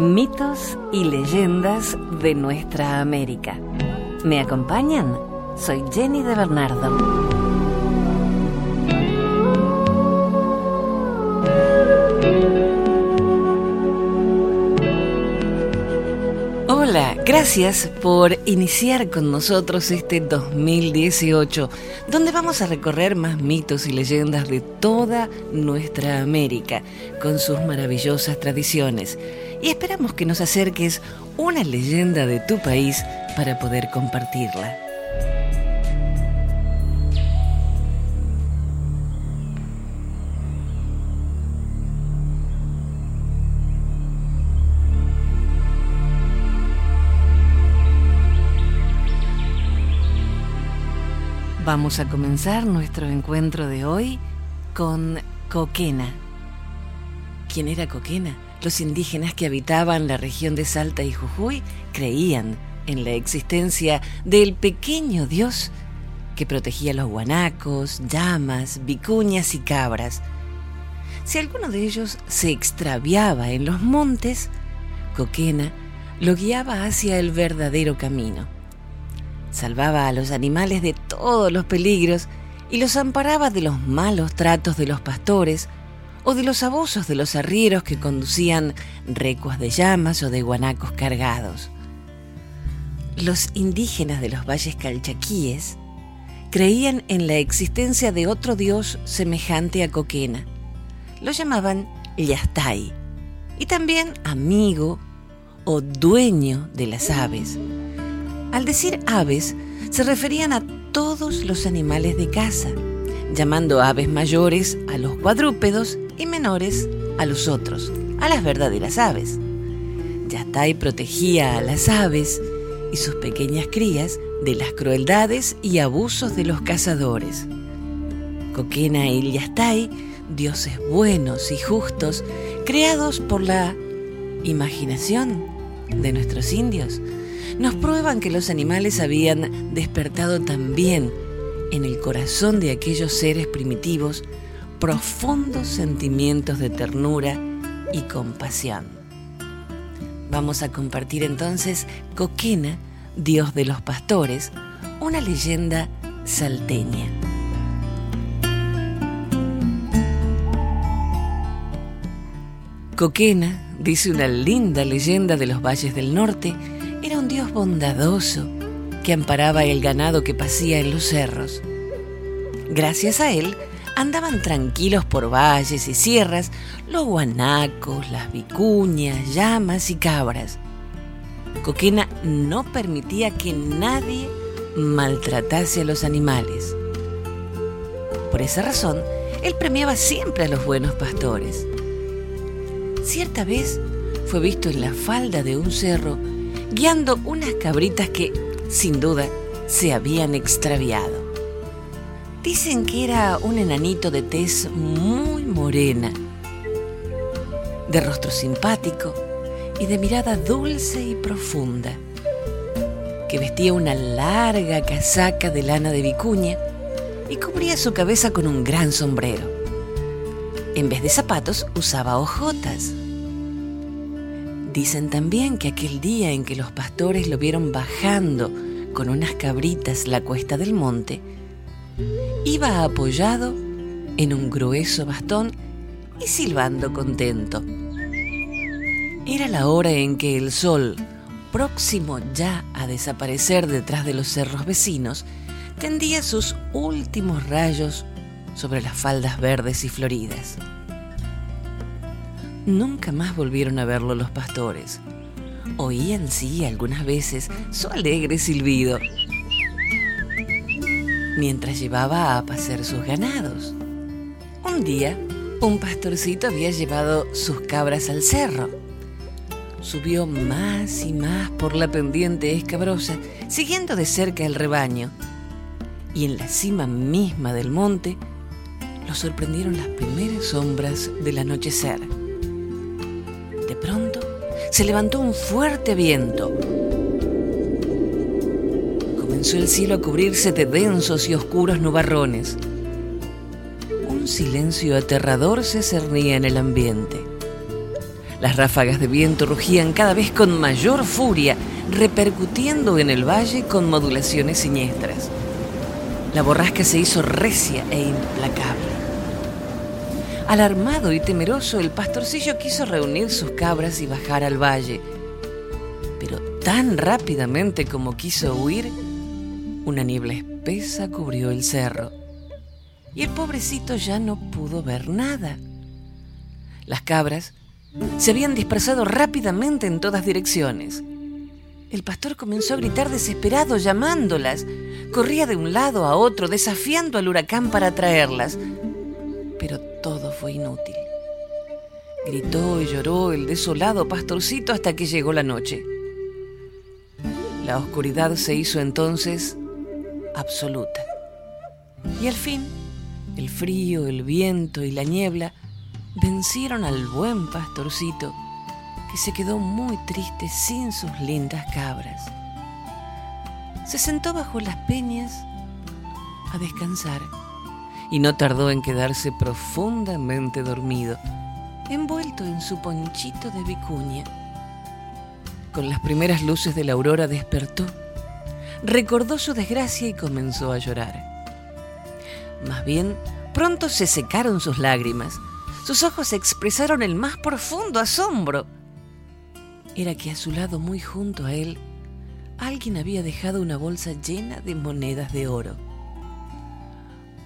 Mitos y leyendas de nuestra América. ¿Me acompañan? Soy Jenny de Bernardo. Hola, gracias por iniciar con nosotros este 2018, donde vamos a recorrer más mitos y leyendas de toda nuestra América, con sus maravillosas tradiciones. Y esperamos que nos acerques una leyenda de tu país para poder compartirla. Vamos a comenzar nuestro encuentro de hoy con Coquena. ¿Quién era Coquena? Los indígenas que habitaban la región de Salta y Jujuy creían en la existencia del pequeño dios que protegía los guanacos, llamas, vicuñas y cabras. Si alguno de ellos se extraviaba en los montes, Coquena lo guiaba hacia el verdadero camino salvaba a los animales de todos los peligros y los amparaba de los malos tratos de los pastores o de los abusos de los arrieros que conducían recuas de llamas o de guanacos cargados. Los indígenas de los valles calchaquíes creían en la existencia de otro dios semejante a Coquena. Lo llamaban Yastay y también amigo o dueño de las aves al decir aves, se referían a todos los animales de casa, llamando aves mayores a los cuadrúpedos y menores a los otros, a las verdaderas aves. Yatay protegía a las aves y sus pequeñas crías de las crueldades y abusos de los cazadores. Coquena y Yastay, dioses buenos y justos, creados por la imaginación de nuestros indios, nos prueban que los animales habían despertado también en el corazón de aquellos seres primitivos profundos sentimientos de ternura y compasión. Vamos a compartir entonces Coquena, dios de los pastores, una leyenda salteña. Coquena, dice una linda leyenda de los valles del norte, era un Dios bondadoso que amparaba el ganado que pasía en los cerros. Gracias a él andaban tranquilos por valles y sierras los guanacos, las vicuñas, llamas y cabras. Coquena no permitía que nadie maltratase a los animales. Por esa razón, él premiaba siempre a los buenos pastores. Cierta vez fue visto en la falda de un cerro guiando unas cabritas que, sin duda, se habían extraviado. Dicen que era un enanito de tez muy morena, de rostro simpático y de mirada dulce y profunda, que vestía una larga casaca de lana de vicuña y cubría su cabeza con un gran sombrero. En vez de zapatos usaba hojotas. Dicen también que aquel día en que los pastores lo vieron bajando con unas cabritas la cuesta del monte, iba apoyado en un grueso bastón y silbando contento. Era la hora en que el sol, próximo ya a desaparecer detrás de los cerros vecinos, tendía sus últimos rayos sobre las faldas verdes y floridas. Nunca más volvieron a verlo los pastores. Oían sí algunas veces su alegre silbido mientras llevaba a pasear sus ganados. Un día, un pastorcito había llevado sus cabras al cerro. Subió más y más por la pendiente escabrosa, siguiendo de cerca el rebaño. Y en la cima misma del monte, lo sorprendieron las primeras sombras del anochecer pronto se levantó un fuerte viento. Comenzó el cielo a cubrirse de densos y oscuros nubarrones. Un silencio aterrador se cernía en el ambiente. Las ráfagas de viento rugían cada vez con mayor furia, repercutiendo en el valle con modulaciones siniestras. La borrasca se hizo recia e implacable. Alarmado y temeroso, el pastorcillo quiso reunir sus cabras y bajar al valle. Pero tan rápidamente como quiso huir, una niebla espesa cubrió el cerro. Y el pobrecito ya no pudo ver nada. Las cabras se habían dispersado rápidamente en todas direcciones. El pastor comenzó a gritar desesperado, llamándolas. Corría de un lado a otro, desafiando al huracán para traerlas pero todo fue inútil. Gritó y lloró el desolado pastorcito hasta que llegó la noche. La oscuridad se hizo entonces absoluta. Y al fin, el frío, el viento y la niebla vencieron al buen pastorcito, que se quedó muy triste sin sus lindas cabras. Se sentó bajo las peñas a descansar y no tardó en quedarse profundamente dormido, envuelto en su ponchito de vicuña. Con las primeras luces de la aurora despertó, recordó su desgracia y comenzó a llorar. Más bien, pronto se secaron sus lágrimas, sus ojos expresaron el más profundo asombro. Era que a su lado, muy junto a él, alguien había dejado una bolsa llena de monedas de oro.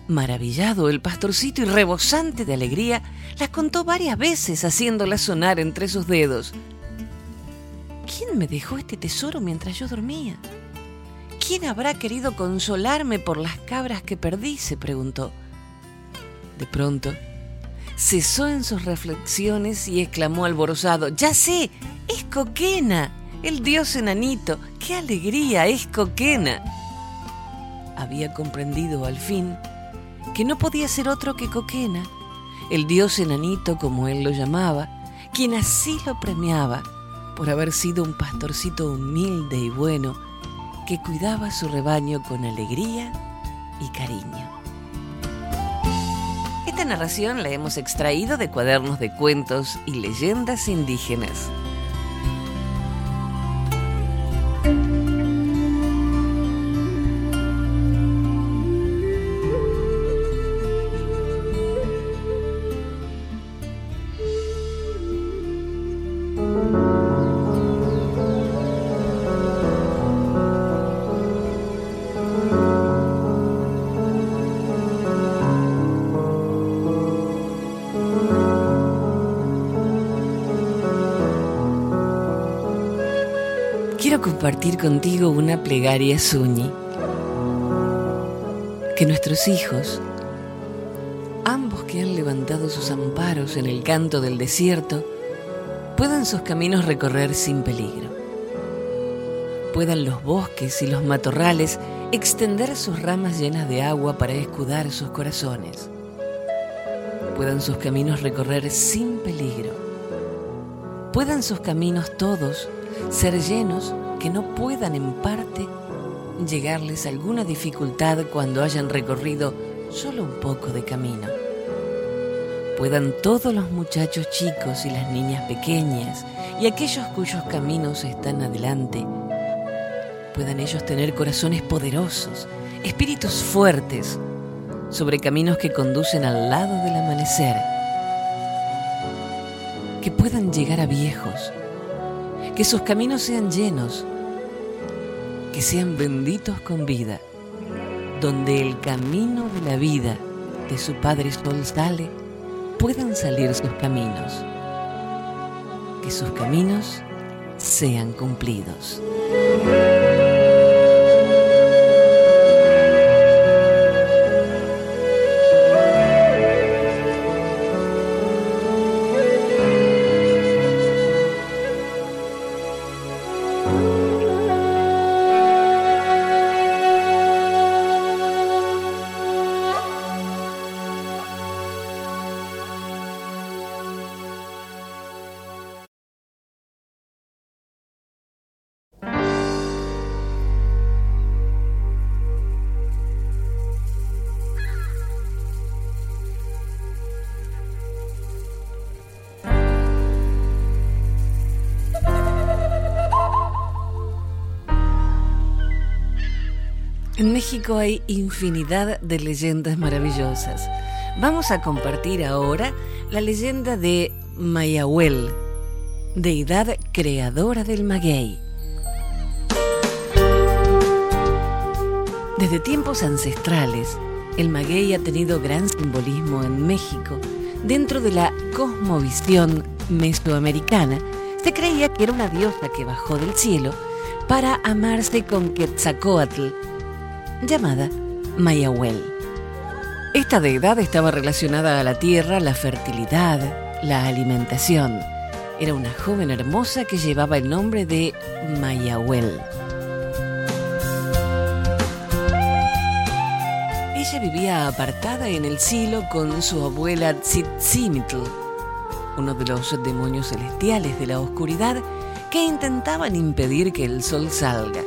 Maravillado, el pastorcito y rebosante de alegría las contó varias veces haciéndolas sonar entre sus dedos. ¿Quién me dejó este tesoro mientras yo dormía? ¿Quién habrá querido consolarme por las cabras que perdí? se preguntó. De pronto, cesó en sus reflexiones y exclamó alborozado, Ya sé, es Coquena, el dios enanito. ¡Qué alegría, es Coquena! Había comprendido al fin que no podía ser otro que Coquena, el dios enanito como él lo llamaba, quien así lo premiaba por haber sido un pastorcito humilde y bueno que cuidaba su rebaño con alegría y cariño. Esta narración la hemos extraído de cuadernos de cuentos y leyendas indígenas. Quiero compartir contigo una plegaria suñi. Que nuestros hijos, ambos que han levantado sus amparos en el canto del desierto, puedan sus caminos recorrer sin peligro. Puedan los bosques y los matorrales extender sus ramas llenas de agua para escudar sus corazones. Puedan sus caminos recorrer sin peligro. Puedan sus caminos todos ser llenos que no puedan en parte llegarles alguna dificultad cuando hayan recorrido solo un poco de camino. Puedan todos los muchachos chicos y las niñas pequeñas y aquellos cuyos caminos están adelante, puedan ellos tener corazones poderosos, espíritus fuertes, sobre caminos que conducen al lado del amanecer, que puedan llegar a viejos, que sus caminos sean llenos, que sean benditos con vida, donde el camino de la vida de su Padre Sol sale, puedan salir sus caminos, que sus caminos sean cumplidos. En México hay infinidad de leyendas maravillosas. Vamos a compartir ahora la leyenda de Mayahuel, deidad creadora del maguey. Desde tiempos ancestrales, el maguey ha tenido gran simbolismo en México. Dentro de la cosmovisión mesoamericana, se creía que era una diosa que bajó del cielo para amarse con Quetzalcoatl, llamada Mayahuel. Esta deidad estaba relacionada a la tierra, la fertilidad, la alimentación. Era una joven hermosa que llevaba el nombre de Mayahuel. Ella vivía apartada en el cielo con su abuela Tzitzimitl, uno de los demonios celestiales de la oscuridad que intentaban impedir que el sol salga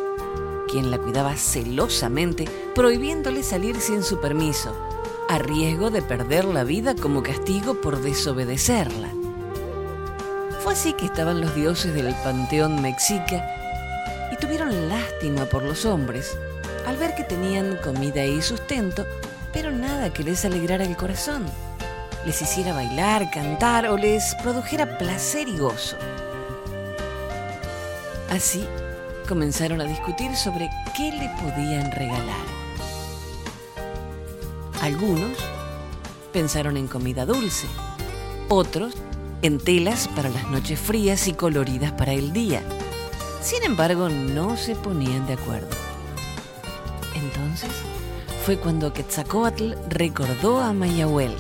quien la cuidaba celosamente, prohibiéndole salir sin su permiso, a riesgo de perder la vida como castigo por desobedecerla. Fue así que estaban los dioses del panteón mexica y tuvieron lástima por los hombres al ver que tenían comida y sustento, pero nada que les alegrara el corazón, les hiciera bailar, cantar o les produjera placer y gozo. Así, comenzaron a discutir sobre qué le podían regalar. Algunos pensaron en comida dulce, otros en telas para las noches frías y coloridas para el día. Sin embargo, no se ponían de acuerdo. Entonces fue cuando Quetzalcoatl recordó a Mayahuel.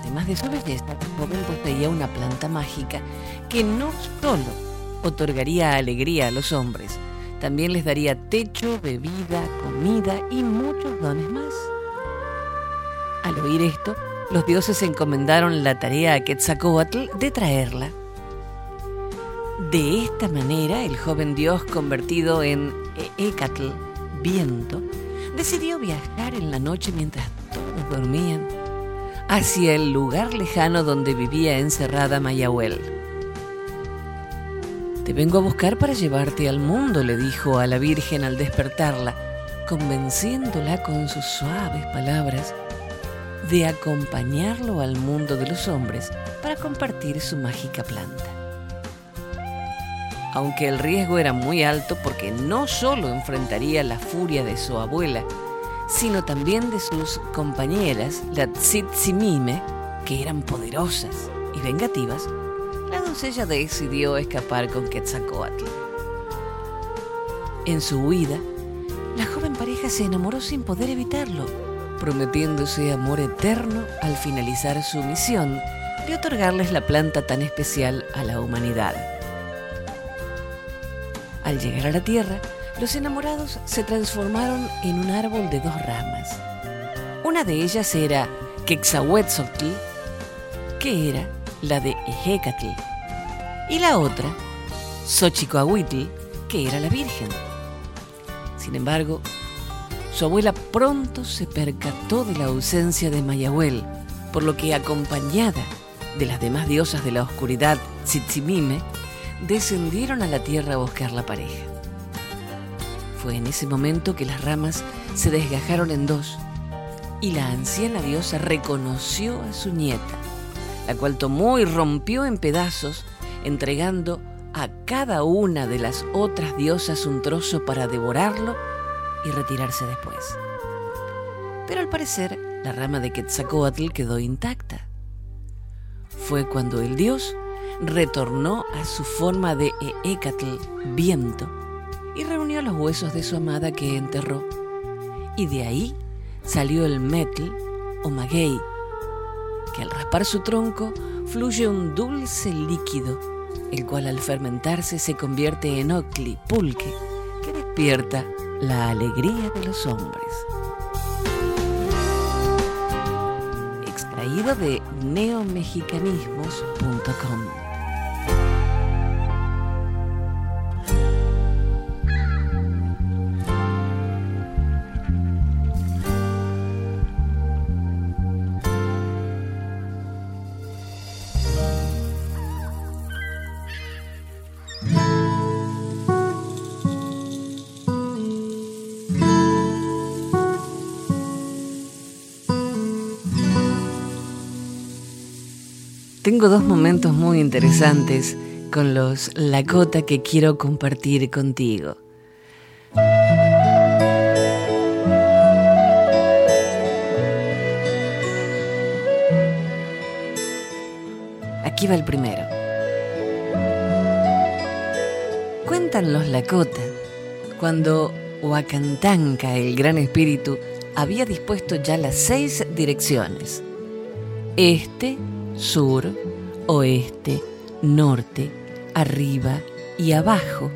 Además de su belleza, el joven poseía una planta mágica que no solo otorgaría alegría a los hombres. También les daría techo, bebida, comida y muchos dones más. Al oír esto, los dioses encomendaron la tarea a Quetzalcoatl de traerla. De esta manera, el joven dios convertido en Ecatl, viento, decidió viajar en la noche mientras todos dormían hacia el lugar lejano donde vivía encerrada Mayahuel. Te vengo a buscar para llevarte al mundo, le dijo a la Virgen al despertarla, convenciéndola con sus suaves palabras de acompañarlo al mundo de los hombres para compartir su mágica planta. Aunque el riesgo era muy alto porque no solo enfrentaría la furia de su abuela, sino también de sus compañeras, la Tzitsimime, que eran poderosas y vengativas, doncella decidió escapar con Quetzalcoatl. En su huida, la joven pareja se enamoró sin poder evitarlo, prometiéndose amor eterno al finalizar su misión de otorgarles la planta tan especial a la humanidad. Al llegar a la tierra, los enamorados se transformaron en un árbol de dos ramas. Una de ellas era Quexahuetzotl, que era la de Ejecatl, y la otra, Xochicoahuitl, que era la Virgen. Sin embargo, su abuela pronto se percató de la ausencia de Mayahuel, por lo que acompañada de las demás diosas de la oscuridad, Tzitzimime, descendieron a la tierra a buscar la pareja. Fue en ese momento que las ramas se desgajaron en dos y la anciana diosa reconoció a su nieta la cual tomó y rompió en pedazos, entregando a cada una de las otras diosas un trozo para devorarlo y retirarse después. Pero al parecer, la rama de Quetzalcoatl quedó intacta. Fue cuando el dios retornó a su forma de Eecatl, viento, y reunió los huesos de su amada que enterró. Y de ahí salió el Metl o Maguey, que al raspar su tronco fluye un dulce líquido, el cual al fermentarse se convierte en ocli, pulque, que despierta la alegría de los hombres. Extraído de neomexicanismos.com. tengo dos momentos muy interesantes con los Lakota que quiero compartir contigo. Aquí va el primero. Cuentan los Lakota cuando Huacantanca, el gran espíritu, había dispuesto ya las seis direcciones. Este, sur, oeste, norte, arriba y abajo,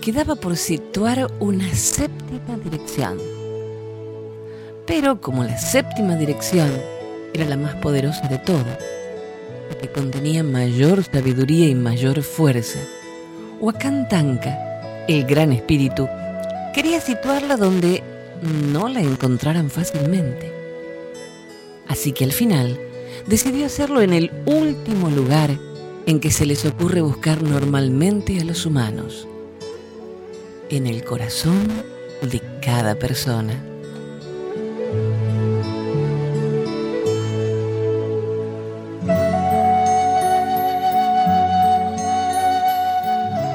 quedaba por situar una séptima dirección. Pero como la séptima dirección era la más poderosa de todas, la que contenía mayor sabiduría y mayor fuerza, Huacantanca, el gran espíritu, quería situarla donde no la encontraran fácilmente. Así que al final decidió hacerlo en el último lugar en que se les ocurre buscar normalmente a los humanos, en el corazón de cada persona.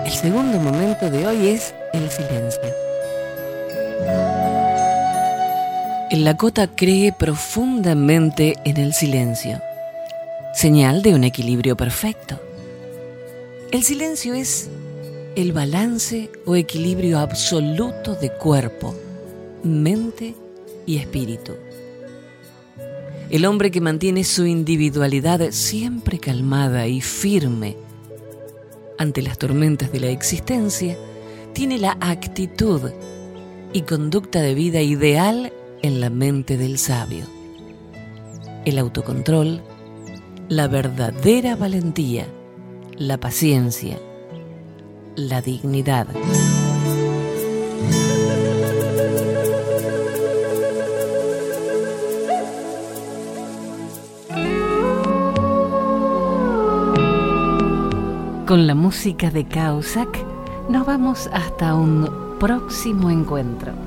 El segundo momento de hoy es el silencio. El Lakota cree profundamente en el silencio, señal de un equilibrio perfecto. El silencio es el balance o equilibrio absoluto de cuerpo, mente y espíritu. El hombre que mantiene su individualidad siempre calmada y firme ante las tormentas de la existencia, tiene la actitud y conducta de vida ideal en la mente del sabio. El autocontrol, la verdadera valentía, la paciencia, la dignidad. Con la música de Causac nos vamos hasta un próximo encuentro.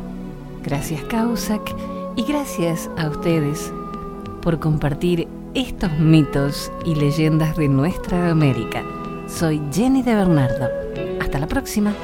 Gracias Causac y gracias a ustedes por compartir estos mitos y leyendas de nuestra América. Soy Jenny de Bernardo. Hasta la próxima.